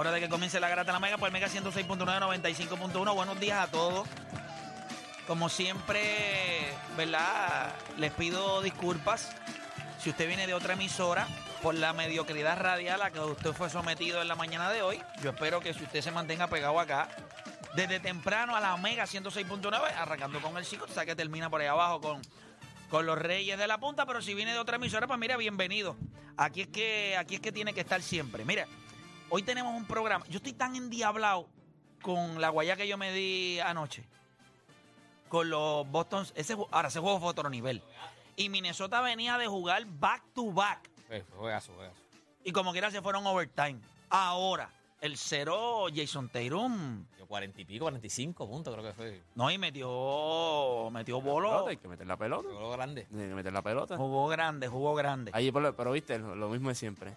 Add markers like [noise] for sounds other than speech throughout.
Hora de que comience la grata de la Mega por el Mega 106.9, 95.1. Buenos días a todos. Como siempre, ¿verdad? Les pido disculpas si usted viene de otra emisora por la mediocridad radial a que usted fue sometido en la mañana de hoy. Yo espero que si usted se mantenga pegado acá, desde temprano a la Mega 106.9, arrancando con el chico, o sea que termina por ahí abajo con, con los Reyes de la Punta, pero si viene de otra emisora, pues mira, bienvenido. Aquí es que, aquí es que tiene que estar siempre. Mira, hoy tenemos un programa. Yo estoy tan endiablado con la guaya que yo me di anoche. Con los Boston. Ese, ahora, ese juego fue otro nivel. Y Minnesota venía de jugar back to back. Eh, juegazo, juegazo. Y como quiera se fueron overtime. Ahora, el cero Jason Tatum. Yo 40 y pico, 45 puntos creo que fue. No, y metió, metió bolo. hay que meter la pelota. Juego grande. Hay que meter la pelota. Jugó grande, jugó grande. Allí, pero, pero viste, lo, lo mismo de siempre.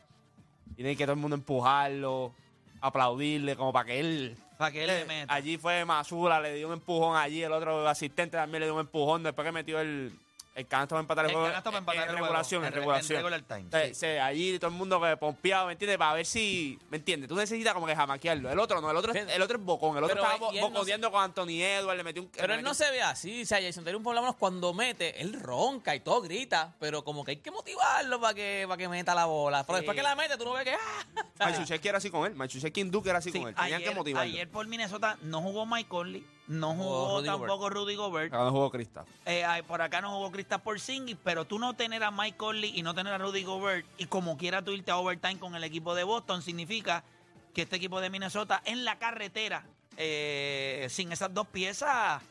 Tiene que todo el mundo empujarlo, aplaudirle, como para que él. Para que él le meta. Allí fue Masura, le dio un empujón allí, el otro asistente también le dio un empujón después que metió el, el canasto para empatar el, El juego. canasto para en- empatar en el juego. regulación, en, En re- en regulación. regular time, Entonces, sí. se- allí todo el mundo que pompeado, ¿me entiendes? Para ver si, ¿me entiendes? Tú necesitas como que jamaquearlo. El otro no, el otro, es, el otro es bocón. El otro Pero, estaba bo- y él no se- con Anthony Edwards, le metió un... Pero él no se ve así. O sea, Jason Tatum por lo menos cuando mete, él ronca y todo grita. Pero como que hay que motivarlo para que, para que meta la bola. Pero Sí. después que la mete, tú no ves que. ¡ah! [laughs] Machucheski era así con él. Machucheski en Duke era así Sí, con él. Tenían ayer, que motivarlo. ayer por Minnesota no jugó Mike Conley, no Jugó jugó Rudy tampoco Rudy Gobert. Acá no jugó Cristal. Eh, ay, por acá no jugó Kristaps Porzingis, pero tú no tener a Mike Conley y no tener a Rudy Gobert y como quiera tú irte a overtime con el equipo de Boston significa que este equipo de Minnesota en la carretera eh, sin esas dos piezas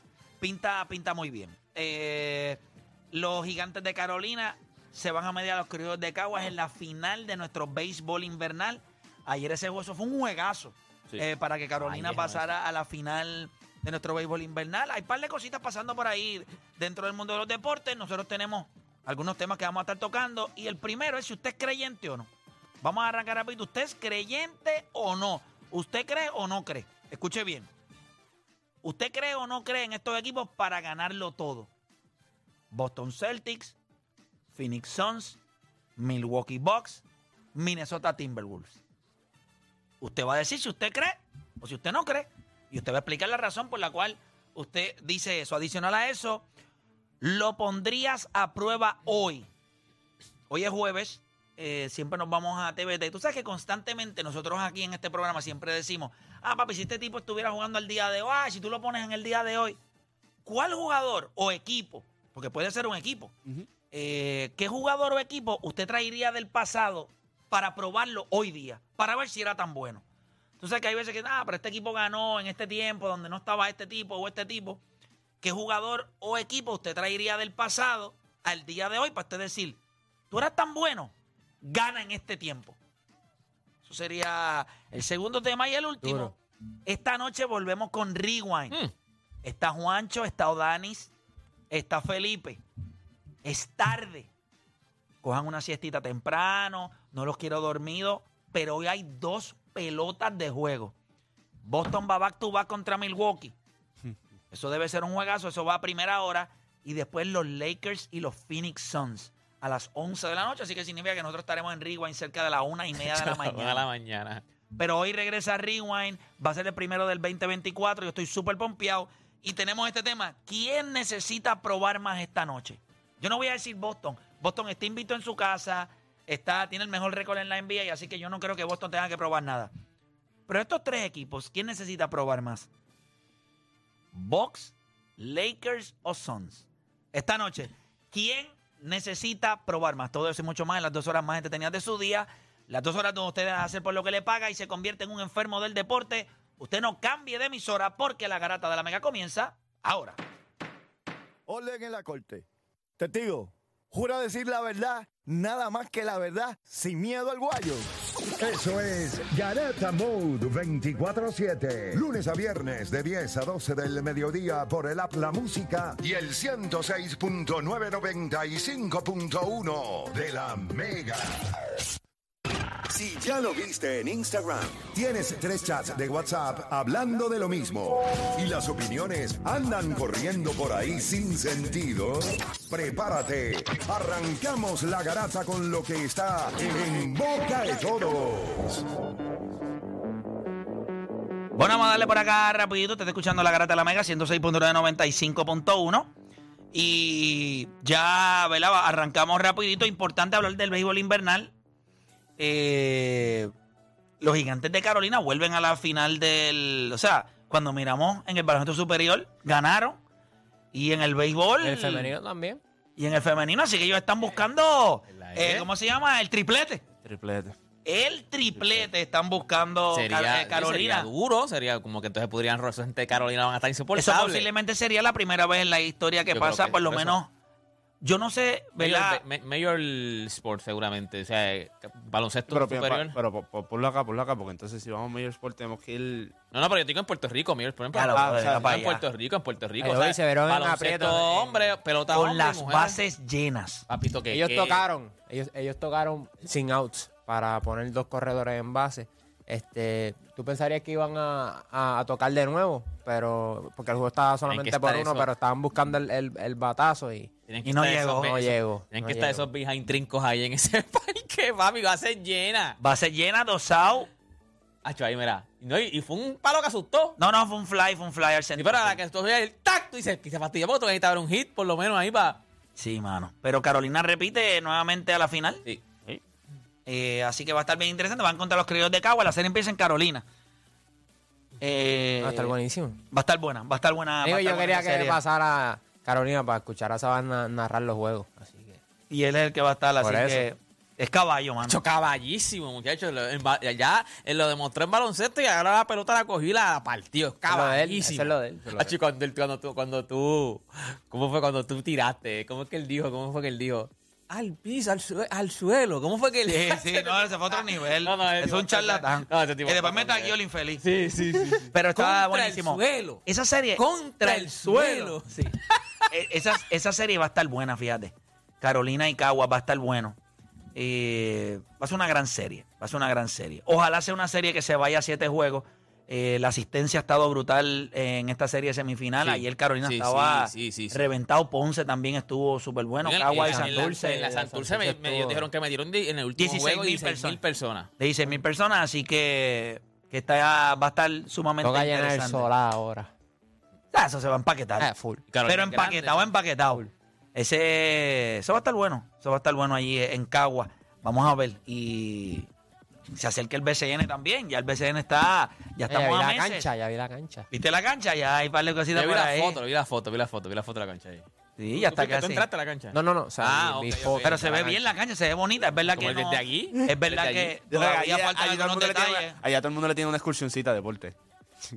pinta pinta muy bien. Eh, los gigantes de Carolina se van a medir a los criollos de Caguas en la final de nuestro béisbol invernal. Ayer ese juego eso fue un juegazo Sí. eh, para que Carolina Ay, pasara a la final de nuestro béisbol invernal. Hay un par de cositas pasando por ahí dentro del mundo de los deportes. Nosotros tenemos algunos temas que vamos a estar tocando. Y el primero es si usted es creyente o no. Vamos a arrancar rápido. ¿Usted es creyente o no? ¿Usted cree o no cree? Escuche bien. ¿Usted cree o no cree en estos equipos para ganarlo todo? Boston Celtics, Phoenix Suns, Milwaukee Bucks, Minnesota Timberwolves. Usted va a decir si usted cree o si usted no cree. Y usted va a explicar la razón por la cual usted dice eso. Adicional a eso, lo pondrías a prueba hoy. Hoy es jueves. eh, siempre nos vamos a TVT. Tú sabes que constantemente nosotros aquí en este programa siempre decimos, ah, papi, si este tipo estuviera jugando el día de hoy, ah, si tú lo pones en el día de hoy, ¿cuál jugador o equipo, porque puede ser un equipo, eh, qué jugador o equipo usted traería del pasado para probarlo hoy día, para ver si era tan bueno? Tú sabes que hay veces que, ah, pero este equipo ganó en este tiempo donde no estaba este tipo o este tipo. ¿Qué jugador o equipo usted traería del pasado al día de hoy para usted decir, tú eras tan bueno, gana en este tiempo? Eso sería el segundo tema y el último. Duro. Esta noche volvemos con Rewind. Mm. Está Juancho, está Odanis, está Felipe. Es tarde. Cojan una siestita temprano, no los quiero dormidos, pero hoy hay dos pelotas de juego. Boston va back to back contra Milwaukee. [laughs] Eso debe ser un juegazo, eso va a primera hora. Y después los Lakers y los Phoenix Suns a las 11 de la noche. Así que significa que nosotros estaremos en Rewind cerca de la una y media de la [laughs] A la mañana. mañana. Pero hoy regresa Rewind, va a ser el primero del 2024. Yo estoy súper pompeado. Y tenemos este tema. ¿Quién necesita probar más esta noche? Yo no voy a decir Boston. Boston está invito en su casa, está, tiene el mejor récord en la NBA, y así que yo no creo que Boston tenga que probar nada. Pero estos tres equipos, ¿quién necesita probar más? ¿Bucks, Lakers o Suns? Esta noche, ¿quién necesita probar más? Todo eso y mucho más en las dos horas más entretenidas de su día. Las dos horas donde usted hacer por lo que le paga y se convierte en un enfermo del deporte. Usted no cambie de emisora porque la garata de la mega comienza ahora. Orden en la corte. Testigo, jura decir la verdad, nada más que la verdad, sin miedo al guayo. Eso es Garata Mode 24-7. Lunes a viernes de 10 a 12 del mediodía por el App La Música y el 106.995.1 de la Mega. Si ya lo viste en Instagram, tienes tres chats de WhatsApp hablando de lo mismo y las opiniones andan corriendo por ahí sin sentido, prepárate. Arrancamos la garata con lo que está en boca de todos. Bueno, vamos a darle por acá rapidito. Te está escuchando la Garata de la Mega 106.995.1. Y ya, ¿verdad? Arrancamos rapidito. Importante hablar del béisbol invernal. Eh, los gigantes de Carolina vuelven a la final del... O sea, cuando miramos en el baloncesto superior, ganaron. Y en el béisbol... El femenino también. Y en el femenino, así que ellos están buscando... ¿En la eh? ¿Cómo se llama? El triplete. Triplete. El triplete están buscando Sería, eh, Carolina. sería duro, sería como que entonces podrían de Carolina van a estar Eso insoportables. posiblemente sería la primera vez en la historia que Yo pasa, que por lo eso. Yo no sé, ¿verdad? Mayor, ma- Mayor Sport seguramente, o sea, baloncesto Pero, superior. pero, pero, por- ponlo acá, ponlo acá, porque entonces si vamos a Major Sport tenemos que ir... No, no, pero yo digo en Puerto Rico, Mayor Sport en Puerto Claro, Rico. brother, o sea, va para en allá. Puerto Rico, en Puerto Rico. Ay, o sea, se vieron en baloncesto aprieto, hombre, pelota Con hombre las mujer. bases llenas. Papito, que Ellos que- tocaron, ellos, ellos tocaron sin outs para poner dos corredores en base. Este, tú pensarías que iban a, a- a tocar de nuevo, pero porque el juego estaba solamente por uno, eso. pero estaban buscando el, el- el batazo y que Y no llegó. no llegó. Tienen no que estar esos behind trincos ahí en ese [laughs] parque, papi, va a ser llena. Base llena, dosado. Hacho, ahí, mira. Y, no, y, y fue un palo que asustó. No, no, fue un fly, fue un fly al Y centro. pero a la que tú el tacto y se, y se fastidió porque tú necesitas ver un hit, por lo menos ahí para. Sí, mano. Pero Carolina repite nuevamente a la final. Sí. Eh, así que va a estar bien interesante. Van contra los criollos de Cagua. La serie empieza en Carolina. Eh, Va a estar buenísimo. Va a estar buena, va a estar buena. a estar yo quería que serie. pasara Carolina para escuchar a Sabana narrar los juegos. Así que. Y él es el que va a estar, así Por eso. que es caballo, mano. Caballísimo, muchachos. Ya él lo demostró en baloncesto y ahora la pelota la cogió y la partió. Es Eso es lo de él, caballísimo. eso es lo de él, cuando, cuando tú, cuando tú. ¿Cómo fue cuando tú tiraste? ¿Cómo es que él dijo? ¿Cómo fue que él dijo? Al piso, al, sue- al suelo. ¿Cómo fue que él Sí, sí, no, ese fue otro nivel. No, no, ese es tipo un está- charlatán. no, ese tipo que después me otro nivel. el infeliz. Sí, sí, sí. sí. Pero estaba Contra buenísimo. el suelo. Esa serie. Contra el suelo. Sí. Eh, esa, esa serie va a estar buena, fíjate. Carolina y Caguas va a estar bueno. Eh, va a ser una gran serie. Va a ser una gran serie. Ojalá sea una serie que se vaya a siete juegos. Eh, la asistencia ha estado brutal en esta serie semifinal. Sí. Ayer Carolina Sí, estaba sí, sí, sí, sí. reventado. Ponce también estuvo súper bueno. En Caguas y en- en la- Santurce. En la Santurce me, dijeron que me dieron di- en el último 16.000 juego 16 mil personas. personas. de 16 mil personas. Así que, que está, va a estar sumamente Toca llenar el interesante. solar ahora. Ah, eso se va a empaquetar. Ah, full. Carolina Pero grande, empaquetado, empaquetado. Ese, eso va a estar bueno. Eso va a estar bueno ahí en Cagua. Vamos a ver. Y se acerca el BCN también. Ya el BCN está. Ya Eh, ya estamos vi a la meses. cancha, ya vi la cancha. ¿Viste la cancha? Ya hay par de cositas por la ahí. foto, vi la foto, vi la foto, vi la foto, vi la foto de la cancha ahí. Sí, ya ¿Tú está fuiste- ¿Tú casi. entraste a la cancha? No, no, no. O sea, Ah, vi- vi ok, ok. fotos Pero se ve la bien cancha. la cancha, se ve bonita. Es verdad Como que el desde no- aquí, Es verdad desde que allí. todavía allá, faltan allá todo el mundo le tiene- allá todo el mundo le tiene una excursioncita de deporte.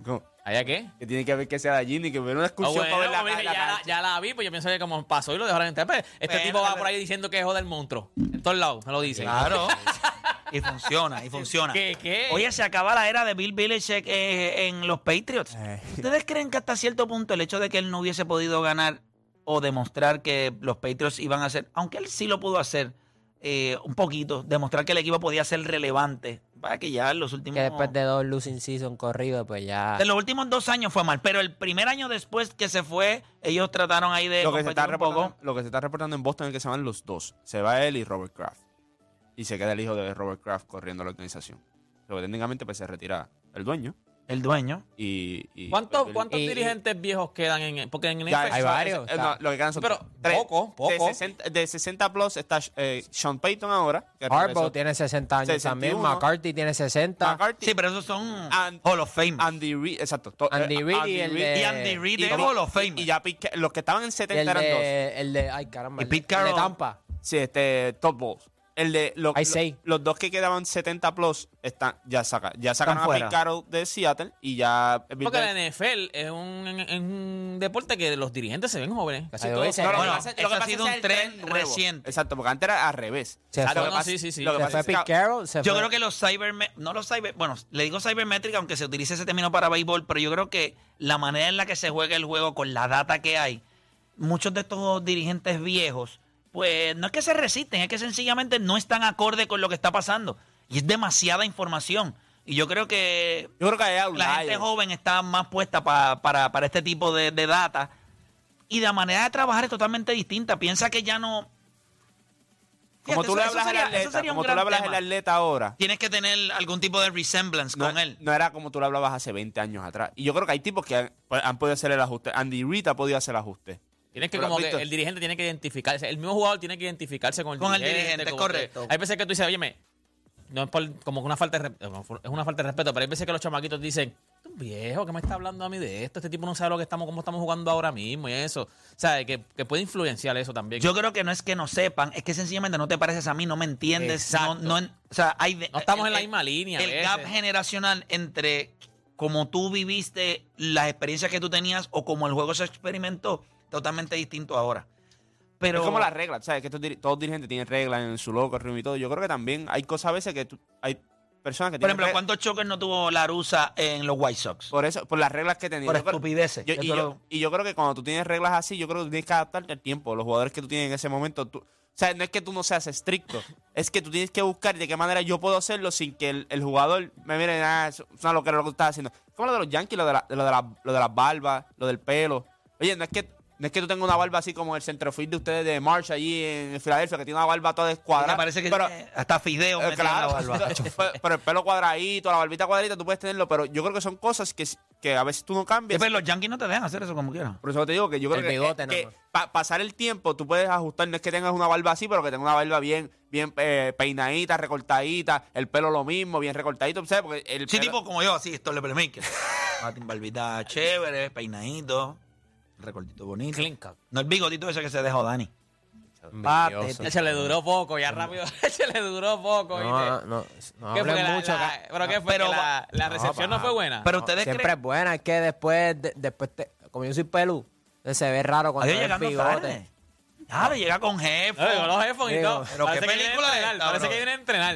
Como ¿Allá qué? Que tiene que ver que sea de allí, ni que ver una excursión bueno, para ver la, mire, la ya, la, cancha. ya la vi, pues yo pienso que como pasó y lo dejaron entrar. Este Bueno, tipo va pero- por ahí diciendo que es joder el monstruo. En todos lados, me lo dicen. Claro. [laughs] y funciona, y funciona. ¿Qué, qué? Oye, se acaba la era de Bill Belichick eh, en los Patriots. Eh. ¿Ustedes creen que hasta cierto punto el hecho de que él no hubiese podido ganar o demostrar que los Patriots iban a ser, aunque él sí lo pudo hacer eh, un poquito, demostrar que el equipo podía ser relevante, para que ya en los últimos... Que después de dos losing season corridos, pues ya. En los últimos dos años fue mal, pero el primer año después que se fue, ellos trataron ahí de lo, que se está competir un poco. reportando, lo que se está reportando en Boston es que se van los dos. Se va él y Robert Kraft. Y se queda el hijo de Robert Kraft corriendo la organización. Lo que técnicamente pues, se retira el dueño. El dueño. Y, y- ¿Cuántos, cuántos y- dirigentes viejos quedan en Porque en Ya, NFL hay varios, eh, sea, no, lo que quedan son pero tres. poco, poco. De 60, de 60 plus está eh, Sean Payton ahora. Harbaugh tiene 60 años 61. también. McCarthy tiene 60. McCarthy, Sí, pero esos son And- Hall of Fame. Andy Reid, exacto. to- Andy eh, Reid y el de- y Andy Reid y es Hall of Fame. Y ya Pete los que estaban en Y 70 el eran dos. de, el de. Ay, caramba. Y el Pete de- el de Carroll. Tampa. Sí, este, Todd Bowles. El de los, Hay los- seis. los dos que quedaban 70 plus están, ya saca, ya sacaron a. Pete Carroll de Seattle y ya Porque la NFL es un, es un deporte que los dirigentes se ven jóvenes. Casi todos. no, no, Bueno, lo que pasa- eso lo que ha sido es un tren nuevo. reciente. Exacto, porque antes era al revés. Se fue. lo que No, pasa- sí, sí, sí. lo que Se pasa fue es que- Pete Carroll. Se Yo fue- creo que los cyber, no los cyber, bueno, le digo cybermétrica aunque se utilice ese término para béisbol, pero yo creo que la manera en la que se juega el juego con la data que hay, muchos de estos dirigentes viejos, pues no es que se resisten, es que sencillamente no están acorde con lo que está pasando. Y es demasiada información. Y yo creo que Yo creo que hay la gente joven está más puesta pa- para, para este tipo de, de data. Y la manera de trabajar es totalmente distinta. Piensa que ya no. Como tú le hablas al atleta, como tú le hablas al atleta ahora, Tienes que tener algún tipo de resemblance no, con él. no era como tú le hablabas hace 20 años atrás. Y yo creo que hay tipos que han, pues, han podido hacer el ajuste. Andy Reid ha podido hacer el ajuste. Tienes que Pero, como que el dirigente tiene que identificarse, el mismo jugador tiene que identificarse con el Con el dirigente. dirigente, como correcto. que- hay veces que tú dices, oye, no es por, como una falta de es una falta de respeto, pero hay veces que los chamaquitos dicen, tú viejo, ¿qué me está hablando a mí de esto? Este tipo no sabe lo que estamos, cómo estamos jugando ahora mismo y eso. O sea, que, que puede influenciar eso también. Yo creo que no es que no sepan, es que sencillamente no te pareces a mí, no me entiendes. No, Exacto. no en- o sea, hay de- No estamos el- en la el- misma línea. El gap generacional entre como tú viviste las experiencias que tú tenías o como el juego se experimentó, totalmente distinto ahora. Pero es como las reglas, ¿sabes? Que estos todos dirigentes tienen reglas en su logo, room y todo. Yo creo que también hay cosas a veces que tú- hay personas que por tienen ejemplo, reglas- ¿cuántos choques no tuvo la Rusa en los White Sox? Por, por eso, por las reglas que tenían. Yo creo- estupideces. Yo- y, lo- yo, y yo creo que cuando tú tienes reglas así, yo creo que tú tienes que adaptarte al tiempo. Los jugadores que tú tienes en ese momento, tú, o sea, no es que tú no seas estricto, es que tú tienes que buscar de qué manera yo puedo hacerlo sin que el, el jugador me mire, ah, eso es una locura lo que tú estás haciendo. Como lo de los Yankees, lo de, la- lo de, la- lo de las barbas, lo del pelo. Oye, no es que no es que tú tengas una barba así como el centrofield de ustedes de March allí en Filadelfia, que tiene una barba toda me descuadrada. parece que pero, eh, hasta Fideo eh, la claro, barba. [laughs] pero, pero el pelo cuadradito, la barbita cuadradita, tú puedes tenerlo, pero yo creo que son cosas que, que a veces tú no Sí, cambias. pero los Yankees no te dejan hacer eso como quieras. Por eso te digo que yo creo El que, bigote eh, nada que pa- pasar el tiempo tú puedes ajustar. No es que tengas una barba así, pero que tengas una barba bien, bien eh, peinadita, recortadita, el pelo lo mismo, bien recortadito, ¿sabes? Porque el Sí, pelo- tipo como yo, así, esto le. [laughs] Martín Barbita chévere, peinadito, recortito bonito. No el bigotito ese que se dejó Dani. Ese le duró poco, ya rápido. [laughs] Ese le duró poco. No, ¿viste? no, no ¿Qué fue la- mucho. la-. ¿Pero qué fue? Pero- que la, la recepción no, fue buena. Pero No, ustedes siempre creen... es buena, es que después, de- después te- como yo soy pelú, se ve raro cuando hay llegando bigote. le llega con jefe. No, digo, los jefos y todo. pero Parece qué que viene a película es Parece que viene a entrenar.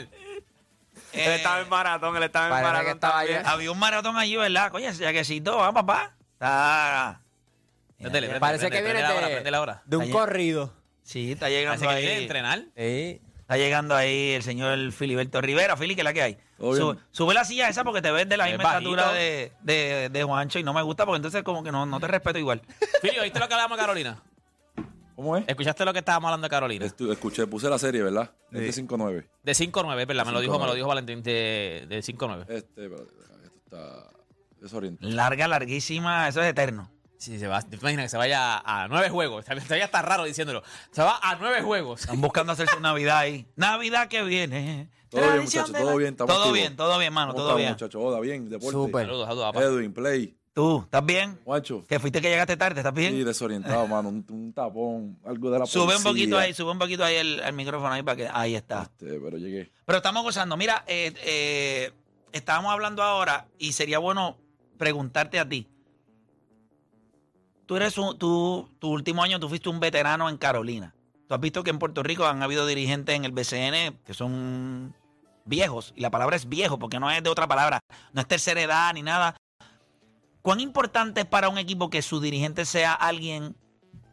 Él estaba en maratón, él estaba en maratón. estaba. Había un maratón allí, ¿verdad? Coño, ese jaquecito, va, papá. Está... Préndele, préndele, Parece que viene préndele ahora, de, préndele ahora. de un Ahí. corrido. Sí, está llegando Parece que viene a ahí. entrenar. Sí. Está llegando ahí el señor Filiberto Rivera. Fili, ¿qué es la que hay? Sube, la silla esa porque te ves de la Es misma bajito. estatura de, de, de Juancho y no me gusta porque entonces como que no, no te respeto igual. [laughs] Filio, ¿viste lo que hablamos de Carolina? ¿Cómo es? ¿Escuchaste lo que estábamos hablando de Carolina? Estu- escuché, puse la serie, ¿verdad? Este 5-9. De 5-9, ¿verdad? Me lo dijo, me lo 5-9. dijo Valentín de, de 5-9. Este, espérate, esto está desorientado. Larga, larguísima, eso es eterno. Sí, se va. ¿Te imaginas que se vaya a nueve juegos? Todavía está raro diciéndolo. Se va a nueve juegos. Están buscando hacerse Navidad ahí. Navidad que viene. Todo bien, muchachos, todo bien, estamos Todo activos. bien, todo bien, mano, ¿Cómo todo bien. muchachos? Hola, bien, deporte. Súper. Saludos, saludos, papá. Edwin, Play. ¿Tú, estás bien? Juancho. Que fuiste que llegaste tarde, ¿estás bien? Sí, desorientado, mano. Un, un tapón, algo de la Sube un poquito ahí, sube un poquito ahí el, el micrófono ahí para que... Ahí está. Este, pero llegué. Pero estamos gozando. Mira, eh, eh, estábamos hablando ahora y sería bueno preguntarte a ti. Tú eres un, tú, tu último año, tú fuiste un veterano en Carolina. Tú has visto que en Puerto Rico han habido dirigentes en el BCN que son viejos. Y la palabra es viejo porque no es de otra palabra. No es tercera edad ni nada. ¿Cuán importante es para un equipo que su dirigente sea alguien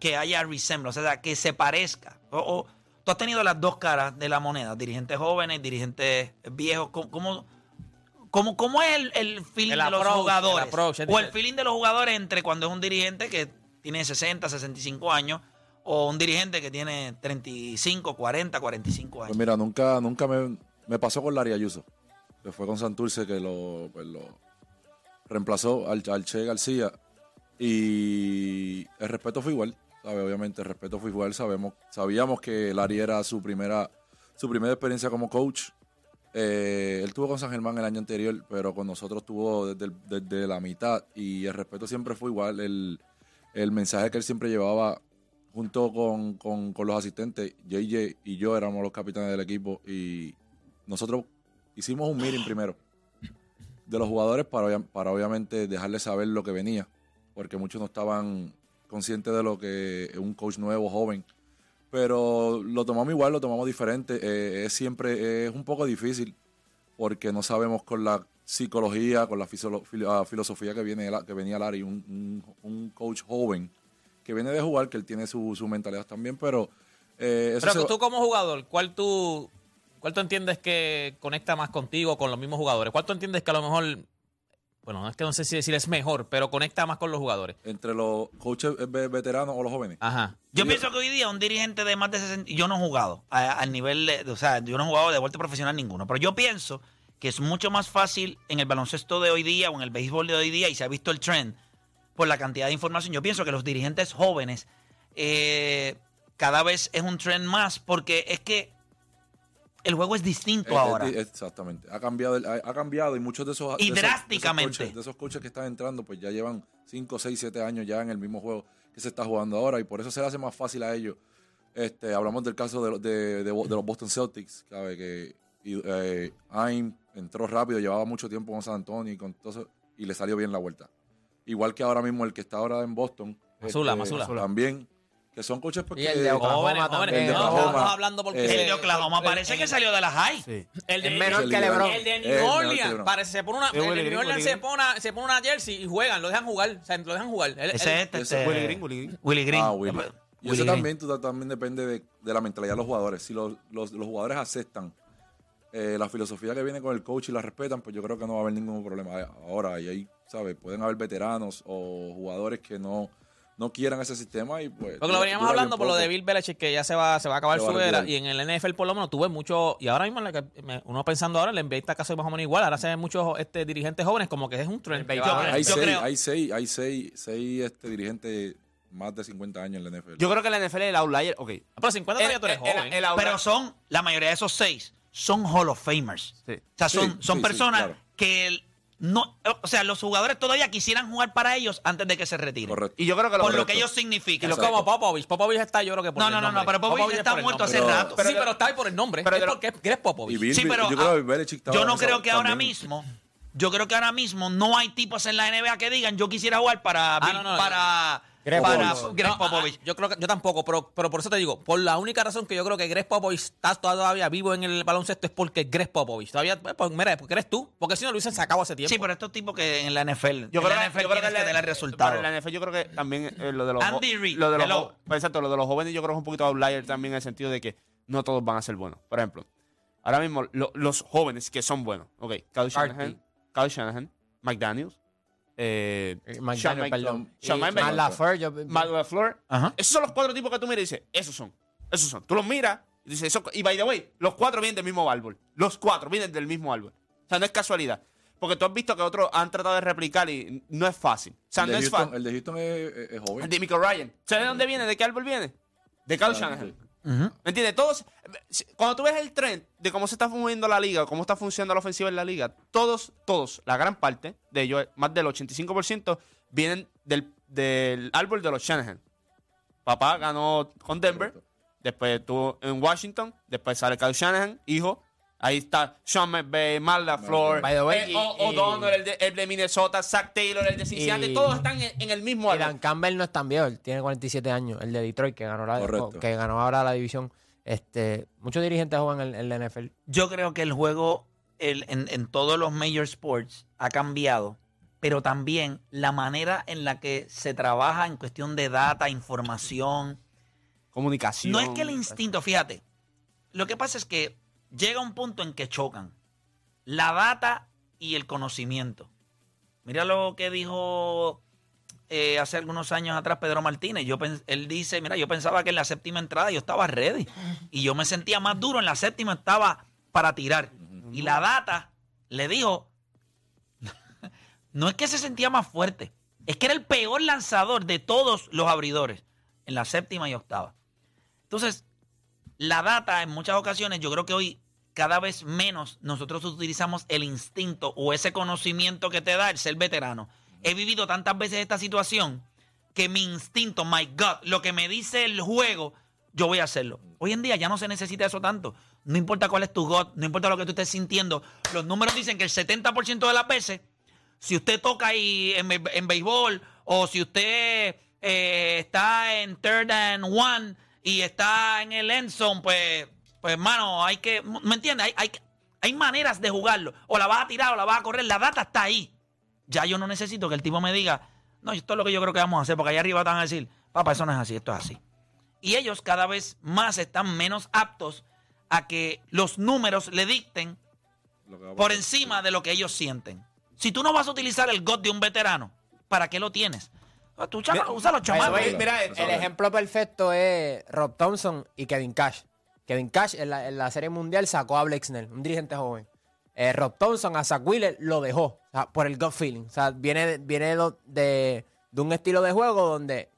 que haya resemblance, o sea, que se parezca? O, tú has tenido las dos caras de la moneda, dirigentes jóvenes, dirigentes viejos. ¿Cómo, cómo, cómo- cómo es el, el feeling El de los jugadores? el approach, es o el feeling de los jugadores entre cuando es un dirigente que tiene 60, 65 años o un dirigente que tiene 35, 40, 45 años. Pues mira, nunca, nunca me, me pasó con Larry Ayuso, que fue con Santurce que lo, pues, lo reemplazó al, al Che García. Y el respeto fue igual, ¿sabe? Obviamente el respeto fue igual. Sabemos, sabíamos que Larry era su primera, su primera experiencia como coach. Eh, él tuvo con San Germán el año anterior, pero con nosotros tuvo desde, la mitad. Y el respeto siempre fue igual. El, mensaje que él siempre llevaba junto con, los asistentes, JJ y yo éramos los capitanes del equipo y nosotros hicimos un meeting primero de los jugadores para obviamente dejarles saber lo que venía, porque muchos no estaban conscientes de lo que un coach nuevo, joven, pero lo tomamos igual, lo tomamos diferente, Eh, es siempre, es un poco difícil porque no sabemos con la psicología, con la ah, filosofía que, viene, que venía Larry, un, un- un coach joven que viene de jugar, que él tiene su, su mentalidad también, pero... eh, eso Pero va- tú como jugador, ¿cuál tú, ¿cuál tú entiendes que conecta más contigo con los mismos jugadores? ¿Cuál tú entiendes que a lo mejor bueno, no es que no sé si decir es mejor, pero conecta más con los jugadores. Entre los coaches ve- veteranos o los jóvenes. Ajá. Yo pienso que hoy día un dirigente de más de 60, yo no he jugado a- al nivel, de, o sea, yo no he jugado de vuelta profesional ninguno, pero yo pienso que es mucho más fácil en el baloncesto de hoy día o en el béisbol de hoy día y se ha visto el trend por la cantidad de información. Yo pienso que los dirigentes jóvenes eh, cada vez es un trend más porque es que el juego es distinto Es- ahora. exactamente. Ha cambiado, el- ha, ha cambiado y muchos de esos. Y de esos- de esos drásticamente. coaches- De esos, coaches que están entrando, pues ya llevan 5, 6, 7 años ya en el mismo juego que se está jugando ahora y por eso se le hace más fácil a ellos. Este, hablamos del caso de, de- de- de los Boston Celtics, ¿sabe? que y, eh, Aim entró rápido, llevaba mucho tiempo con San Antonio y, con todo eso, y le salió bien la vuelta. Igual que ahora mismo el que está ahora en Boston. Mazula, este, Mazula. También, que son coaches pues, Y el que- de Oklahoma Jóvenes, también. jóvenes. El de No, Oklahoma. estamos hablando porque Eh, el de Oklahoma parece el- que salió de la high. El de, Es menor el que LeBron. El de Es New Orleans parece se pone una, Es el de New Orleans se pone, una, se pone una jersey y juegan, lo dejan jugar, o sea, lo dejan jugar. Ese es este, ese- este, Willie Green, Willie Green. Willie Green. Ah, Willy. Y eso también, tú- también depende de, de la mentalidad de los jugadores. Si los, los- los jugadores aceptan eh, la filosofía que viene con el coach y la respetan, pues yo creo que no va a haber ningún problema ahora. Y ahí, ¿sabes? Pueden haber veteranos o jugadores que no, no quieran ese sistema y pues... Porque lo veníamos hablando por lo de Bill Belichick, que ya se va, se va a acabar Se su a era. retirar. Y en el NFL, por lo menos, tuve mucho. Y ahora mismo, uno pensando ahora, el NBA está casi más o menos igual. Ahora se ven muchos este, dirigentes jóvenes, como que es un trend. Va- Hay Yo seis, creo- hay seis, hay seis, seis este, dirigentes más de 50 años en la NFL. Yo creo que la NFL es el outlier. Ok. Pero 50 todavía El- tú eres el- joven. el outlier- Pero son, la mayoría de esos seis son Hall of Famers. Sí. O sea, son, Sí, son sí, sí, personas claro. que el- no, o sea, los jugadores todavía quisieran jugar para ellos antes de que se retiren. Correcto. Y yo creo que Por lo que ellos significan. Es como Popovich. Popovich está, yo creo que por No, el no, no, nombre. no, pero Popovich es está muerto hace Pero- rato. sí, pero está ahí por el nombre. pero es lo- porque eres Popovich. Y Bill, Sí, pero, yo creo ah, que Yo no creo que ahora también. mismo, yo creo que ahora mismo no hay tipos en la NBA que digan yo quisiera jugar para Ah, no, no, para, Greg para Popovich. Greg No, Popovich. ah, yo creo que yo tampoco, pero, pero por eso te digo, por la única razón que yo creo que Greg Popovich está todavía vivo en el baloncesto es porque Greg Popovich. Todavía, pues, mira, porque eres tú, porque si no lo hubiesen sacado hace tiempo. Sí, pero estos tipos que en la NFL, Yo en creo, la que- NFL yo creo tienes que tener resultados. Pero en la NFL yo creo que también eh, lo de los Andy Reid, lo de los hello. pues, exacto, lo de los jóvenes yo creo que es un poquito outlier también en el sentido de que no todos van a ser buenos. Por ejemplo, ahora mismo lo- los jóvenes que son buenos, ok, Kyle Shanahan, Kyle Shanahan, McDaniels, eh, Eh, Sean McDaniel, Mc- perdón. Sean McDaniel. Matt LaFleur, yo- Matt LaFleur. Ajá. Esos son los cuatro tipos que tú miras y dices, esos son, esos son. Tú los miras y dices, eso, y by the way, los cuatro vienen del mismo árbol. Los cuatro vienen del mismo árbol. O sea, no es casualidad. Porque tú has visto que otros han tratado de replicar y no es fácil. O sea, el, no de es Houston, fácil. el de Houston es, es- es joven. El de Michael Ryan. ¿Sabes de dónde viene? ¿De qué árbol viene? De Kyle Shanahan. sí. Ujú. ¿Me entiendes? Todos, cuando tú ves el trend de cómo se está moviendo la liga, cómo está funcionando la ofensiva en la liga, todos, todos, la gran parte de ellos, más del 85%, vienen del, del árbol de los Shanahan. Papá ganó con Denver, después estuvo en Washington, después sale Kyle Shanahan, hijo. Ahí está Sean McVay, Matt LaFleur, By the way, eh, y- O- y- O'Donnell, el de, el de Minnesota, Zach Taylor, el de Cincinnati, Y- todos están en, en el mismo Y. Dan Campbell no es tan viejo, él tiene 47 años, el de Detroit que ganó, la, Correcto. que ganó ahora la división. Este, muchos dirigentes juegan en, en la NFL. Yo creo que el juego el- en, en todos los major sports ha cambiado, pero también la manera en la que se trabaja en cuestión de data, información. Comunicación. No es que el instinto, fíjate, lo que pasa es que llega un punto en que chocan la data y el conocimiento. Mira lo que dijo eh, hace algunos años atrás Pedro Martínez. Yo él dice, mira, yo pensaba que en la séptima entrada yo estaba ready. Y yo me sentía más duro en la séptima, estaba para tirar. Y la data le dijo, no es que se sentía más fuerte, es que era el peor lanzador de todos los abridores en la séptima y octava. Entonces, la data en muchas ocasiones, yo creo que hoy cada vez menos nosotros utilizamos el instinto o ese conocimiento que te da el ser veterano. He vivido tantas veces esta situación que mi instinto, my God, lo que me dice el juego, yo voy a hacerlo. Hoy en día ya no se necesita eso tanto. No importa cuál es tu God, no importa lo que tú estés sintiendo. Los números dicen que el 70% de las veces, si usted toca ahí en, béisbol o si usted eh, está en third and one y está en el end pues, pues hermano, hay que, ¿me entiendes? Hay, hay, hay maneras de jugarlo. O la vas a tirar o la vas a correr. La data está ahí. Ya yo no necesito que el tipo me diga, no, esto es lo que yo creo que vamos a hacer, porque allá arriba te van a decir, papá, eso no es así, esto es así. Y ellos cada vez más están menos aptos a que los números le dicten por encima de lo que ellos sienten. Si tú no vas a utilizar el GOT de un veterano, ¿para qué lo tienes? Ah, Tú usa los chamacos. mira, el ejemplo perfecto es Rob Thompson y Kevin Cash. Kevin Cash en la, en la Serie Mundial sacó a Blake Snell, un dirigente joven. Eh, Rob Thompson a Zach Wheeler lo dejó o sea, por el gut feeling. O sea, viene, de- viene de, de- un estilo de juego donde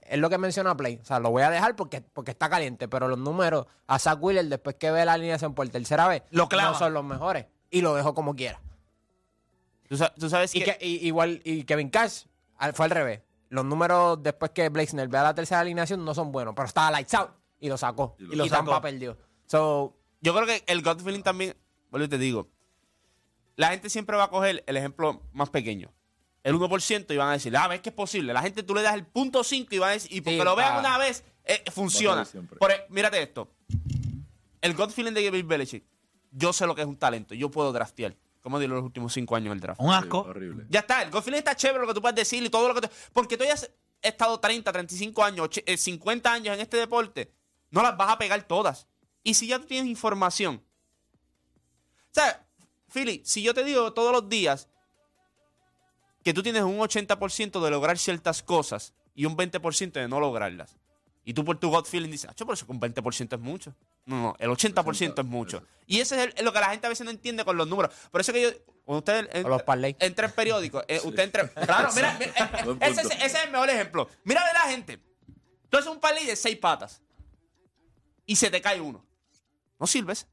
es lo que menciona Play. O sea, lo voy a dejar porque, porque está caliente, pero los números a Zach Wheeler después que ve la alineación por tercera vez Lo clava. no son los mejores. Y lo dejó como quiera. Tú, sa- tú sabes Y, que, que, y- igual, y Kevin Cash fue al revés. Los números después que Blake Snell vea la tercera alineación no son buenos, pero estaba lights out y lo sacó. Y Y, lo sacó. Tampa perdió. So, yo creo que el gut feeling también, bueno, te digo, la gente siempre va a coger el ejemplo más pequeño. El 1% y van a decir, ah, ves que es posible. La gente tú le das el punto 5 y van a decir, y porque Sí, lo vean ah. una vez, eh, funciona. Por e- mírate esto. El gut feeling de Bill Belichick, yo sé lo que es un talento. Yo puedo draftear. Como digo los últimos 5 años en el draft. Un Sí, asco. horrible. Ya está, el gut feeling está chévere lo que tú puedes decir y todo lo que tú... Porque tú ya has estado 30, 35 años, och- eh, 50 años en este deporte, no las vas a pegar todas. Y si ya tú tienes información... O sea, Philly, si yo te digo todos los días que tú tienes un 80% de lograr ciertas cosas y un 20% de no lograrlas, y tú por tu gut feeling dices, ah, por eso que un 20% es mucho. No, no, el 80% es mucho. Y eso es el- lo que la gente a veces no entiende con los números. Por eso que yo... Cuando usted O los entra en periódico, eh, usted entra... Claro, mira, [laughs] mira, ese es el mejor ejemplo. Mira de la gente. Tú haces un parlay de seis patas y se te cae uno. No sirves.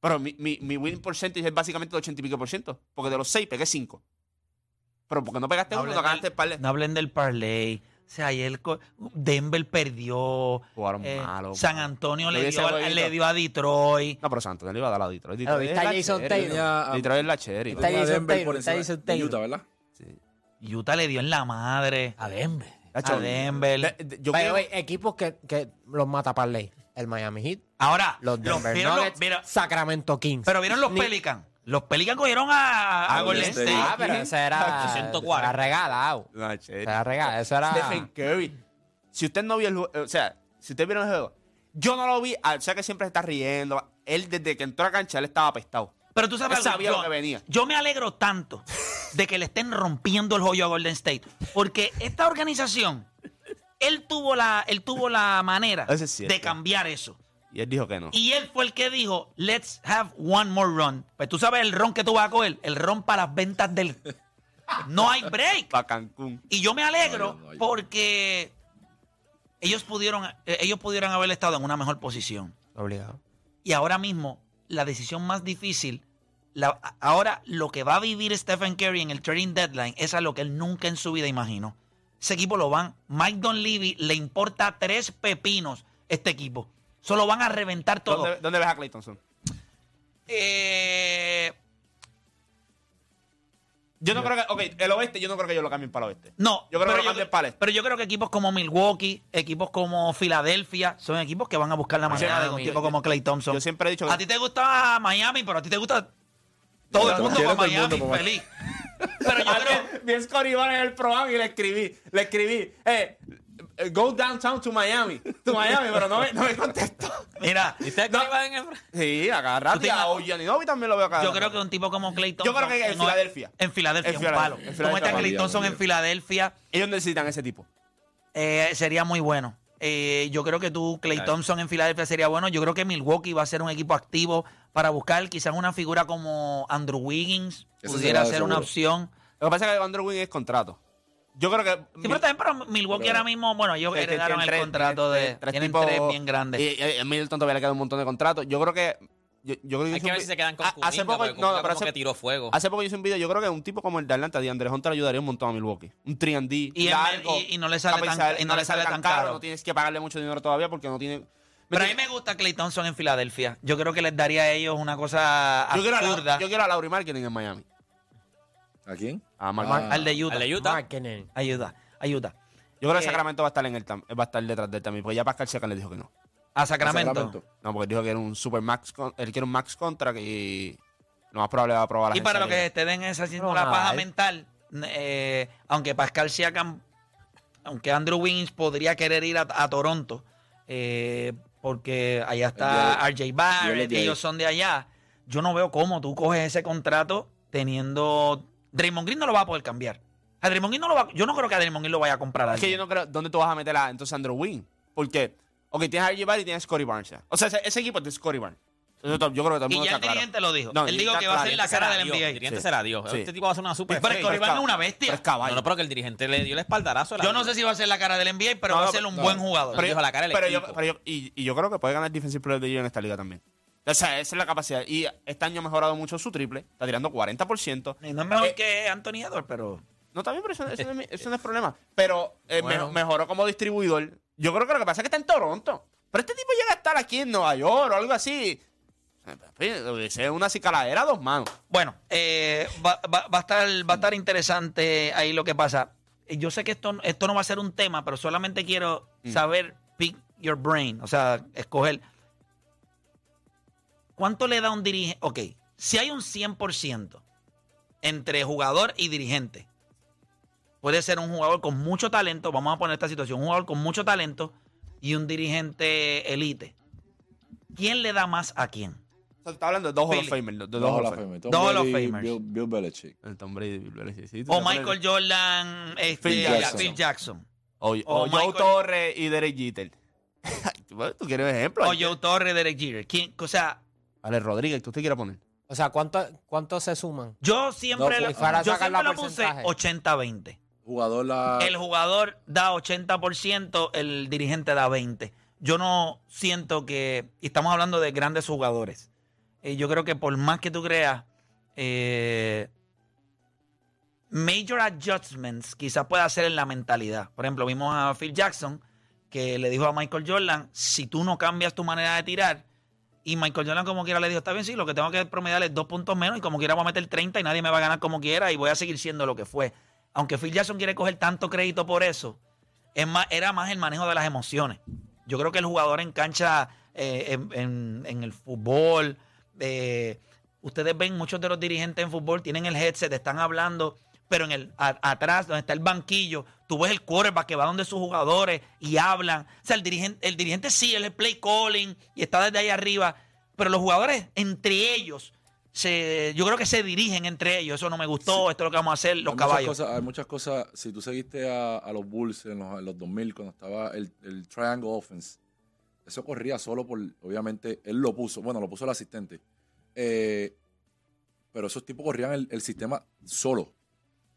Pero mi, mi, mi winning percentage es básicamente de 80 y pico por ciento. Porque de los seis pegué cinco. Pero porque no pegaste No uno, no ganaste el parlay. No hablen del parlay. O sea, ayer Denver perdió. Jugaron eh, malo, San. Antonio Le dio, a- le dio a Detroit. No, pero Santos, le iba a dar a Detroit. Claro, Detroit está es la Jason cherry. Taylor. Detroit es la cherry. Está Jason Taylor, está Jason Taylor. Utah, ¿verdad? Utah le dio en la madre. A Denver. A Denver. de- de- yo equipos que, que los mata parlay. El Miami Heat, Ahora, los Denver vieron los- Nuggets, mira, Sacramento Kings. pero vieron los Ni- Pelicans. Los Pelicans cogieron a, a A Golden Golden State. Ah, pero eso era, 840. era regalado. La cherry. Era regalado. Eso era... Stephen Curry. Si usted no vio el juego, o sea, si usted vieron el juego, yo no lo vi, o sea que siempre se está riendo. Él desde que entró a la cancha, él estaba apestado. Pero tú sabes Él algo, sabía yo, lo que venía. Yo me alegro tanto de que le estén rompiendo el joyo a Golden State. Porque esta organización, él tuvo la, él tuvo la manera es de cambiar eso. Y él dijo que no. Y él fue el que dijo, let's have one more run. Pues tú sabes el ron que tú vas a coger, el ron para las ventas del... No hay break. Para Cancún. Y yo me alegro No, no, no. porque ellos pudieron, eh, ellos pudieron haber estado en una mejor posición. Obligado. Y ahora mismo, la decisión más difícil, la- ahora lo que va a vivir Stephen Curry en el trading deadline es a lo que él nunca en su vida imaginó. Ese equipo lo van, Mike Don Levy le importa tres pepinos este equipo. Solo van a reventar todo. ¿Dónde, dónde ves a Clay Thompson? Eh, Yo no creo que. Ok, el oeste, yo no creo que ellos lo cambien para el oeste. no, Yo creo que pero lo cambien para el este. pero yo creo que equipos como Milwaukee, equipos como Filadelfia, son equipos que van a buscar la manera de un tipo como Clay Thompson. Yo siempre he dicho que. A ti te gusta Miami, pero a ti te gusta todo el mundo el Miami, feliz. Pero yo creo, Vi a Barnes en el programa y le escribí. Le escribí. Eh, eh, go downtown to Miami. To Miami, pero no me, no me contestó. mira, ¿Viste que iba en el... Sí, a rato. Y a Ogianinovi también lo veo yo creo que un tipo como Clay Thompson. Yo creo que en Filadelfia. En Filadelfia, En un palo. en Tú Filadelfia metes a Clay María, Thompson en. Filadelfia, Ellos necesitan ese tipo. eh, sería muy bueno. Eh, yo creo que tú, Clay. Thompson en Filadelfia sería bueno. Yo creo que Milwaukee va a ser un equipo activo para buscar quizás una figura como Andrew Wiggins. Pudiera ser una opción. Lo que pasa es que Andrew Wing es contrato. Yo creo que. Sí, pero también para Milwaukee Pero- ahora mismo, bueno, ellos heredaron el tres- contrato de. tres tienen tipos- tres bien grandes. Y, y Middleton todavía le queda un montón de contratos. Yo creo que. Yo, yo creo que Hay que ver si se quedan con Kuminga, Hace poco, no, Kuminga pero como que hace, tiró fuego. hace poco hice un video. Yo creo que un tipo como el de Atlanta, de Andre Hunter, ayudaría un montón a Milwaukee. Un 3D. Y largo, y- y no le sale tan- y no le sale tan caro. No tienes que pagarle mucho dinero todavía porque no tiene. Pero a mí me gusta Clay Thompson en Filadelfia. Yo creo que les daría a ellos una cosa yo quiero, a, absurda. La- yo quiero a Laurie Marketing en Miami. ¿A quién? A Mark Ah. Marketing. al de Utah. Al de Utah. Marketing. Ayuda, ayuda. Yo creo que Sacramento va a estar en el va a estar detrás de él también. Porque ya Pascal Siakam le dijo que no. A Sacramento. Sacramento. No, porque dijo que era un super max. con- él quiere un max contract y lo más probable va a probar la Y para lo que te den esa haciendo No, la paja eh. mental, eh, aunque Pascal Siakam, aunque Andrew Wiggins podría querer ir a, a Toronto, eh, porque allá está RJ Barrett ellos son de allá, yo no veo cómo tú coges ese contrato teniendo Draymond Green no lo va a poder cambiar. A Draymond Green no lo va, yo no creo que a Draymond Green lo vaya a comprar Es que yo no creo. ¿Dónde tú vas a meter a entonces Andrew Wynn? Porque, ok, tienes a RJ Barrett y tienes Scotty Barnes. ya. O sea, ese, ese equipo es de Scotty Barnes. Eso to- yo creo que todo el Y mundo ya el está claro. dirigente lo dijo. No, Él dijo está que va a ser claro. la cara del NBA. El dirigente Sí. será Dios. Sí. Este tipo va a ser una super Pero estrella. Scotty Barnes es una bestia. Pero es caballo. No, no, pero que el dirigente le dio el espaldarazo. a la Yo no sé si va a ser la cara del NBA, pero No, va a no, ser un no. buen jugador. Pero dijo la cara del pero yo, equipo. pero yo- y, y yo creo que puede ganar Defensive Player of the Year en esta liga también. O sea, esa es la capacidad. Y este año ha mejorado mucho su triple. Está tirando 40%. Y no es mejor Eh, que Anthony Edwards, pero. No, también, pero eso, eso no, es, mi- eso no es problema. Pero eh, Bueno. mejoró como distribuidor. Yo creo que lo que pasa es que está en Toronto. Pero este tipo llega a estar aquí en Nueva York o algo así. Eh, Es una cicaladera dos manos. Bueno, eh, va, va- va a estar, va a estar interesante ahí lo que pasa. Eh, Yo sé que esto, esto no va a ser un tema, pero solamente quiero saber, pick your brain, o sea, escoger. ¿Cuánto le da un dirigente? Ok, si hay un 100% entre jugador y dirigente, puede ser un jugador con mucho talento, vamos a poner esta situación, un jugador con mucho talento y un dirigente elite. ¿Quién le da más a quién? Está hablando de dos Hall of. Famers. De dos Hall of Famers. Dos Hall of Famers. Bill, Bill Belichick. El Tom Brady, Bill Belichick, sí, tú O Michael Jordan, este, Phil Jackson. Phil Jackson. O, o o Joe Torres y Derek Jeter. Tú, [laughs] bueno, tú quieres un ejemplo. O Joe Torre, Derek Jeter. ¿Quién? O sea, Ale Rodríguez, ¿tú te quieres poner? O sea, ¿cuánto, cuánto se suman? yo siempre, No, lo- pues, yo sacar siempre la lo puse porcentaje. 80-20. El jugador da 80%, el dirigente da 20%. Yo no siento que, y estamos hablando de grandes jugadores, Eh, yo creo que por más que tú creas, eh, major adjustments quizás pueda hacer en la mentalidad. Por ejemplo, vimos a Phil Jackson que le dijo a Michael Jordan, si tú no cambias tu manera de tirar, y Michael Jordan como quiera le dijo, está bien, sí, lo que tengo que promediar es dos puntos menos y como quiera voy a meter 30 y nadie me va a ganar como quiera y voy a seguir siendo lo que fue. Aunque Phil Jackson quiere coger tanto crédito por eso, era más el manejo de las emociones. Yo creo que el jugador en cancha, eh, en, el fútbol, eh, ustedes ven muchos de los dirigentes en fútbol tienen el headset, están hablando, pero en el atrás, donde está el banquillo, tú ves el quarterback que va donde sus jugadores y hablan. O sea, el dirigente, el dirigente sí, él es play calling y está desde ahí arriba, pero los jugadores entre ellos, se, yo creo que se dirigen entre ellos. Eso no me gustó, esto es lo que vamos a hacer, los hay caballos. Muchas cosas, hay muchas cosas. Si tú seguiste a, a los Bulls en los, en los 2000, cuando estaba el, el Triangle Offense, eso corría solo por. Obviamente, él lo puso. Bueno, lo puso el asistente. Eh, pero esos tipos corrían el, el sistema solo.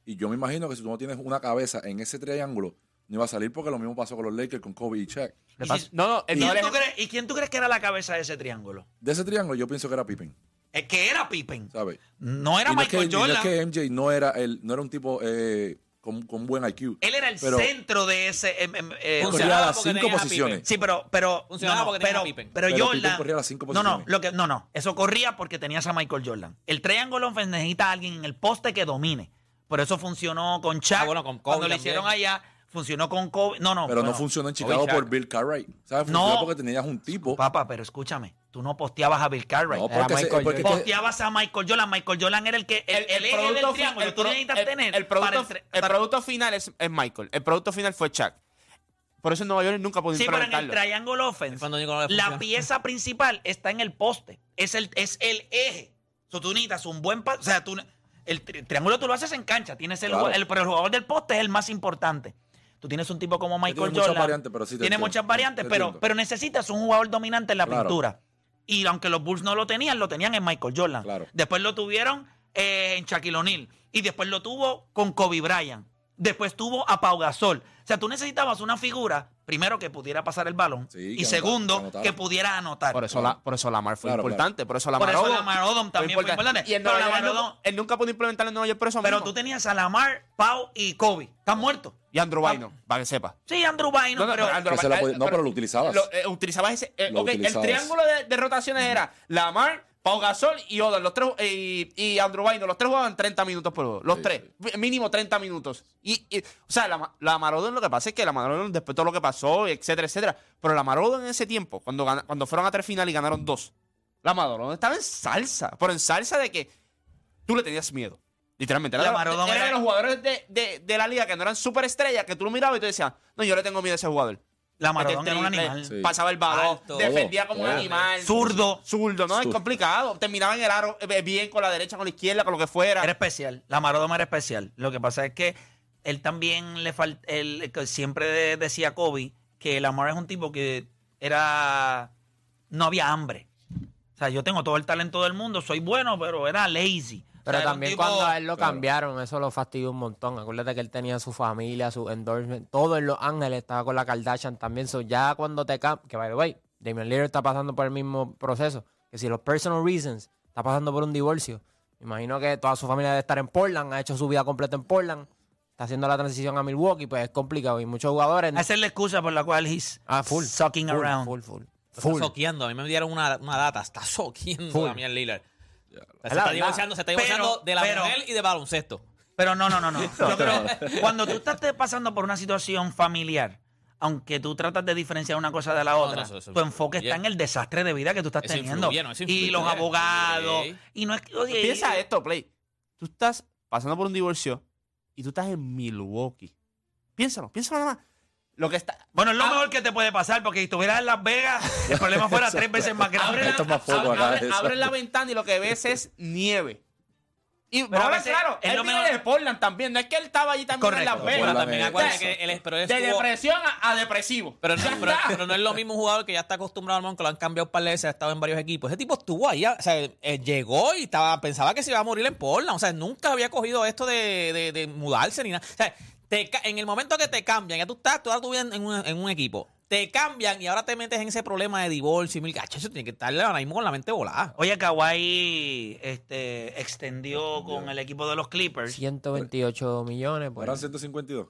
Y yo me imagino que si tú no tienes una cabeza en ese triángulo, no iba a salir porque lo mismo pasó con los Lakers, con Kobe y Shaq. ¿Y No, no, ¿Y quién, tú crees, ¿Y quién tú crees que era la cabeza de ese triángulo? De ese triángulo, yo pienso que era Pippen. Es que era Pippen. ¿Sabes? No era y no es que, Michael y no es Jordan. que MJ no era, el, no era un tipo eh, con, con buen IQ. Él era el Pero- centro de ese. em, eh, Él o corría sea, las porque cinco posiciones. Pippen. sí, pero. pero Funcionaba no, no, pero, pero Pero Jordan. Pippen corría las cinco no, no, lo que, no, no. Eso corría porque tenías a Michael Jordan. El triángulo necesita a alguien en el poste que domine. Por eso funcionó con Chuck. Ah, bueno, con Kobe Cuando lo hicieron allá, funcionó con Kobe. No, no. Pero bueno, no funcionó en Chicago por Bill Cartwright. ¿Sabes? No. Funcionó porque tenías un tipo. Papá, pero escúchame. Tú no posteabas a Bill Cartwright. No, porque, se- Posteabas a Michael Jordan. Michael Jordan era el que. El, el eje del triángulo. el tú pro- necesitas el- tener. El producto, el producto final es, es Michael. El producto final fue Chuck. Por eso en Nueva York nunca pudo Sí, pero en el triángulo offense, Cuando digo no le la funciona. pieza principal está en el poste. Es el, es el eje. So, tú necesitas un buen... O sea, tú, el tri- triángulo tú lo haces en cancha. Tienes el, Claro. el- pero el jugador del poste es el más importante. Tú tienes un tipo como Michael tiene muchas Jordan. variantes, pero sí tiene entiendo. muchas variantes, Te pero, entiendo. pero necesitas un jugador dominante en la Claro. pintura. Y aunque los Bulls no lo tenían, lo tenían en Michael Jordan. Claro. Después lo tuvieron eh, en Shaquille O'Neal. Y después lo tuvo con Kobe Bryant. Después tuvo a Pau Gasol. O sea, tú necesitabas una figura, primero, que pudiera pasar el balón. Sí, y que segundo, anotara, que pudiera anotar. Por eso, la, por eso Lamar fue Claro, importante. Por eso Por Lamar eso Odom Lamar Odom también fue importante. Y Pero Lamar él Odom- nunca- él nunca pudo implementar en Nueva York por eso Pero mismo. tú tenías a Lamar, Pau y Kobe. Están muertos. Y Andrew Bynum, para que sepa. Sí, Andrew Bynum, No, no, pero... Andrew Bynum, no, pero lo utilizabas. Lo, eh, utilizabas ese. eh, Lo el triángulo de, de rotaciones era Lamar, Pau Gasol y Odom. Los tres, eh, y, y Andrew Bynum. Los tres jugaban 30 minutos por juego. Los Sí, tres. Mínimo 30 minutos. Y, y- o sea, la, la Marodon lo que pasa es que la Marodon, después de todo lo que pasó, etcétera, etcétera. Pero la Marodon en ese tiempo, cuando, cuando fueron a tres finales y ganaron dos, la Marodon estaba en salsa. Pero en salsa de que tú le tenías miedo. Literalmente. Era, La de- Marodon era era- de los jugadores de, de- de la liga que no eran superestrellas, que tú lo mirabas y tú decías, no, yo le tengo miedo a ese jugador. La Maradona era un animal. Sí. Pasaba el balón, Alto. defendía como un Todo. animal. Zurdo. Zurdo, ¿no? Es Zurdo. complicado. Terminaba en el aro eh, bien con la derecha, con la izquierda, con lo que fuera. Era especial. La Maradona era especial. Lo que pasa es que él también le falta. Él que siempre de- decía Kobe que Lamar es un tipo que era. No había hambre. O sea, yo tengo todo el talento del mundo, soy bueno, pero era lazy. Pero también tipo- cuando a él lo Claro. cambiaron, eso lo fastidió un montón. Acuérdate que él tenía su familia, su endorsement, todo en Los Ángeles, estaba con la Kardashian también. So, ya cuando te cambian, que by the way, Damian Lillard está pasando por el mismo proceso. Que si los personal reasons está pasando por un divorcio, imagino que toda su familia debe estar en Portland, ha hecho su vida completa en Portland, está haciendo la transición a Milwaukee, pues es complicado. Y muchos jugadores. Esa es la excusa por la cual he's Ah, full. sucking full, around. Full, full. Está Full. soqueando. A mí me dieron una, una data. Está soqueando Full. Damian Lillard. Se está divorciando, se está Pero- divorciando de la pero- mujer y de baloncesto. Pero no, no, no, no. [laughs] Yo creo, cuando tú estás pasando por una situación familiar, aunque tú tratas de diferenciar una cosa de la otra, no, eso- eso tu enfoque influye. está en el desastre de vida que tú estás Eso teniendo. influye, no, eso y los abogados. Sí. Y no es que, oye, Piensa esto, Play. Tú estás pasando por un divorcio y tú estás en Milwaukee. Piénsalo, piénsalo nada más. Lo que está. Bueno, es lo Ah. mejor que te puede pasar, porque si estuvieras en Las Vegas, el problema fuera [laughs] tres veces más grande. Abre la, foco abre- abre- abre ventana y lo que ves es nieve. Y Pero a claro, es él lo viene mejor- de Portland también. No es que él estaba allí también Correcto. en Las Vegas. También es- acuérdate O que sea, él, pero él De estuvo- depresión a, a depresivo. Pero no, Ya pero, está. pero no es lo mismo un jugador que ya está acostumbrado al que lo han cambiado un par de veces, ha estado en varios equipos. Ese tipo estuvo ahí, o sea, eh, llegó y estaba, pensaba que se iba a morir en Portland. O sea, nunca había cogido esto de, de- de mudarse ni nada. O sea, te ca- en el momento que te cambian, ya tú estás toda tu vida en un, en un equipo, te cambian y ahora te metes en ese problema de divorcio y mil cachos, eso tiene que estar ahora mismo con la mente volada. Oye, Kawhi este, extendió con el equipo de los Clippers. 128 millones. Pues. Eran 152.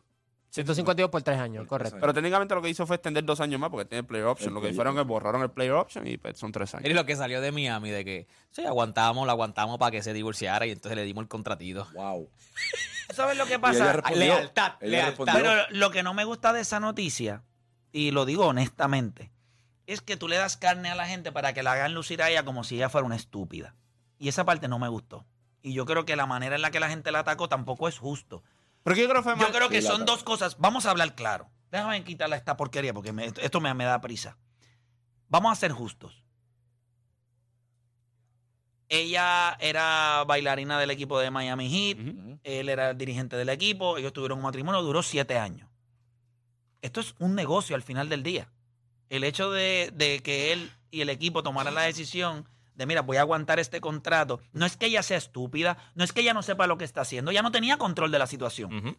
152 por tres años, correcto. Pero técnicamente lo que hizo fue extender dos años más porque tiene player option. El Lo que hicieron es borraron el player option y pues, son tres años. lo que salió de Miami, de que sí, aguantamos, lo aguantamos para que se divorciara y entonces le dimos el contratito. Wow. [laughs] ¿Sabes lo que Y pasa? lealtad, lealtad. Pero lo que no me gusta de esa noticia, y lo digo honestamente, es que tú le das carne a la gente para que la hagan lucir a ella como si ella fuera una estúpida. Y esa parte no me gustó. Y yo creo que la manera en la que la gente la atacó tampoco es justo. Pero que yo creo que fue Yo mal. creo que Sí, la son dos cosas. Vamos a hablar claro. Déjame quitarle esta porquería porque me- esto me, me da prisa. Vamos a ser justos. Ella era bailarina del equipo de Miami Heat. Él era el dirigente del equipo. Ellos tuvieron un matrimonio, duró siete años. Esto es un negocio al final del día. El hecho de, de que él y el equipo tomaran la decisión de, mira, voy a aguantar este contrato, no es que ella sea estúpida, no es que ella no sepa lo que está haciendo, ella no tenía control de la situación.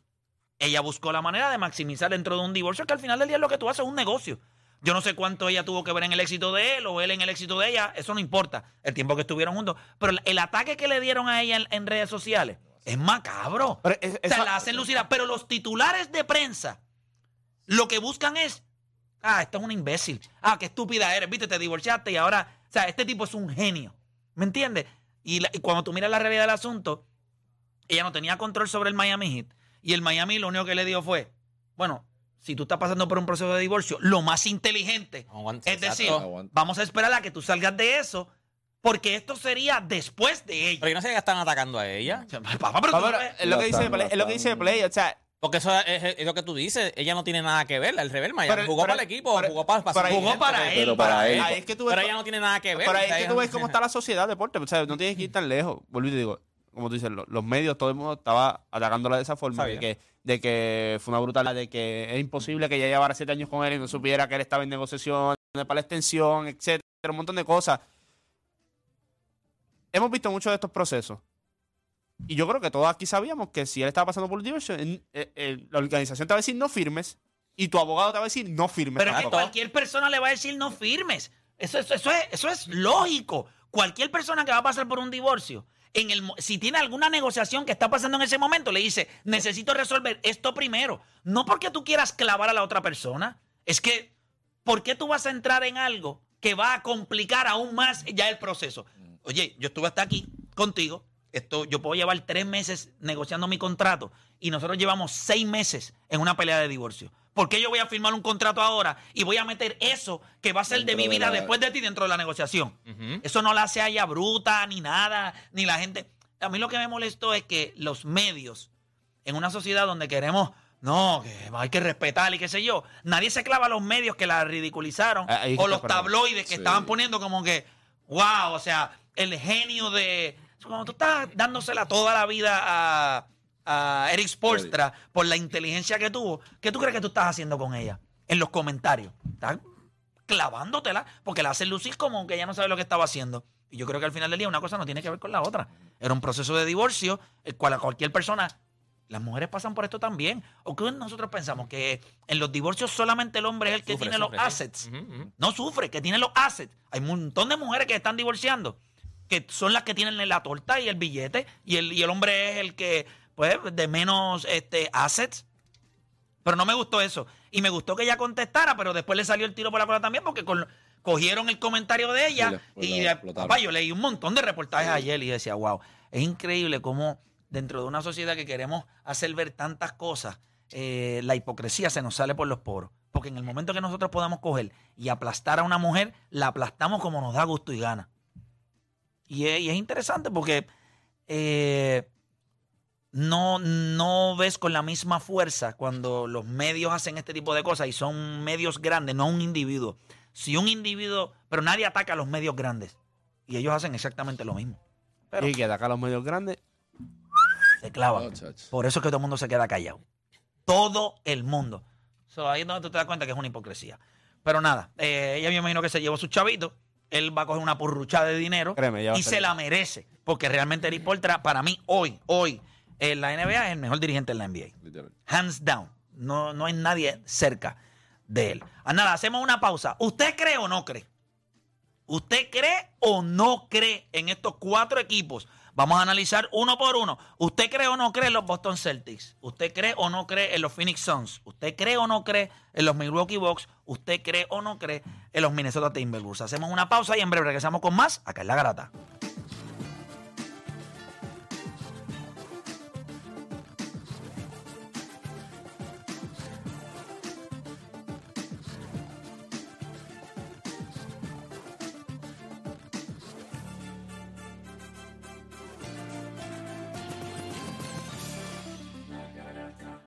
Ella buscó la manera de maximizar dentro de un divorcio, que al final del día lo que tú haces es un negocio. Yo no sé cuánto ella tuvo que ver en el éxito de él o él en el éxito de ella, eso no importa, el tiempo que estuvieron juntos. Pero el, ataque que le dieron a ella en, en redes sociales es macabro. Pero es- o sea, eso- la hacen lucir. Pero los titulares de prensa lo que buscan es, ah, esta es una imbécil. Ah, qué estúpida eres, viste, te divorciaste y ahora, o sea, este tipo es un genio. ¿Me entiendes? Y, cuando tú miras la realidad del asunto, ella no tenía control sobre el Miami Heat. Y el Miami lo único que le dio fue, bueno, si tú estás pasando por un proceso de divorcio, lo más inteligente es decir, vamos a esperar a que tú salgas de eso, porque esto sería después de ella. Pero yo no sé que están atacando a ella. Papá, pero tú Papá, no pero ves- es lo que dice es lo que dice. Play, o sea, Porque eso es, es lo que tú dices. Ella no tiene nada que ver. El revés, Miami jugó para el equipo, jugó para, pero ahí- jugó para él, Pero para él. ahí es que tú ves Pero ella no tiene nada que ver. Pero ahí es que tú ves [laughs] cómo está la sociedad deporte. O sea, no tienes que ir tan lejos. Vuelvo y te digo, como tú dices, lo- los medios, todo el mundo estaba atacándola de esa forma. De que, de que fue una brutalidad, de que es imposible que ella llevara siete años con él y no supiera que él estaba en negociación para la extensión, etcétera, un montón de cosas. Hemos visto muchos de estos procesos. Y yo creo que todos aquí sabíamos que si él estaba pasando por divorcio, eh, eh, la organización te va a decir no firmes y tu abogado te va a decir no firmes. Pero es que cualquier persona le va a decir no firmes. Eso, eso, eso es, eso es lógico. Cualquier persona que va a pasar por un divorcio, en el, si tiene alguna negociación que está pasando en ese momento, le dice, necesito resolver esto primero. No porque tú quieras clavar a la otra persona. Es que, ¿por qué tú vas a entrar en algo que va a complicar aún más ya el proceso? Oye, yo estuve hasta aquí contigo. Esto, yo puedo llevar tres meses negociando mi contrato y nosotros llevamos seis meses en una pelea de divorcio. ¿Por qué yo voy a firmar un contrato ahora y voy a meter eso que va a ser de mi de vida la- después de ti dentro de la negociación? Eso no la hace ella bruta ni nada, ni la gente. A mí lo que me molestó es que los medios, en una sociedad donde queremos No, que hay que respetar y qué sé yo. Nadie se clava a los medios que la ridiculizaron Ah, o los tabloides que Sí. estaban poniendo como que, wow, o sea, el genio de... Cuando tú estás dándosela toda la vida a, a Eric Spolstra por la inteligencia que tuvo, ¿qué tú crees que tú estás haciendo con ella? En los comentarios. Estás clavándotela porque la hacen lucir como que ella no sabe lo que estaba haciendo. Y yo creo que al final del día una cosa no tiene que ver con la otra. Era un proceso de divorcio, el cual a cualquier persona, las mujeres pasan por esto también. ¿O qué nosotros pensamos? Que en los divorcios solamente el hombre es el que Sufre, tiene sufre, los sí. assets. No sufre, que tiene los assets. Hay un montón de mujeres que están divorciando, que son las que tienen la torta y el billete, y el, y el hombre es el que, pues, de menos este, assets. Pero no me gustó eso. Y me gustó que ella contestara, pero después le salió el tiro por la cola también porque con- cogieron el comentario de ella y la papá, yo leí un montón de reportajes ayer y decía, wow, es increíble cómo dentro de una sociedad que queremos hacer ver tantas cosas, eh, la hipocresía se nos sale por los poros. Porque en el momento que nosotros podamos coger y aplastar a una mujer, la aplastamos como nos da gusto y gana. Y es, y es interesante porque eh, no, no ves con la misma fuerza cuando los medios hacen este tipo de cosas y son medios grandes, no un individuo. Si un individuo, pero nadie ataca a los medios grandes y ellos hacen exactamente lo mismo. Pero Y que de acá los medios grandes. se clavan. Oh. Por eso es que todo el mundo se queda callado. Todo el mundo. So, ahí es donde tú te das cuenta que es una hipocresía. Pero nada, eh, ella me imagino que se llevó sus chavitos. Él va a coger una porruchada de dinero Créeme, ya va y se salir. la merece. Porque realmente Eric Poltra, para mí, hoy, hoy, en la NBA es el mejor dirigente en la NBA. Literal. Hands down. No, no hay nadie cerca de él. Ah, nada, hacemos una pausa. ¿Usted cree o no cree? ¿Usted cree o no cree en estos cuatro equipos? Vamos a analizar uno por uno. ¿Usted cree o no cree en los Boston Celtics? ¿Usted cree o no cree en los Phoenix Suns? ¿Usted cree o no cree en los Milwaukee Bucks? ¿Usted cree o no cree en los Minnesota Timberwolves? Hacemos una pausa y en breve regresamos con más acá en La Garata.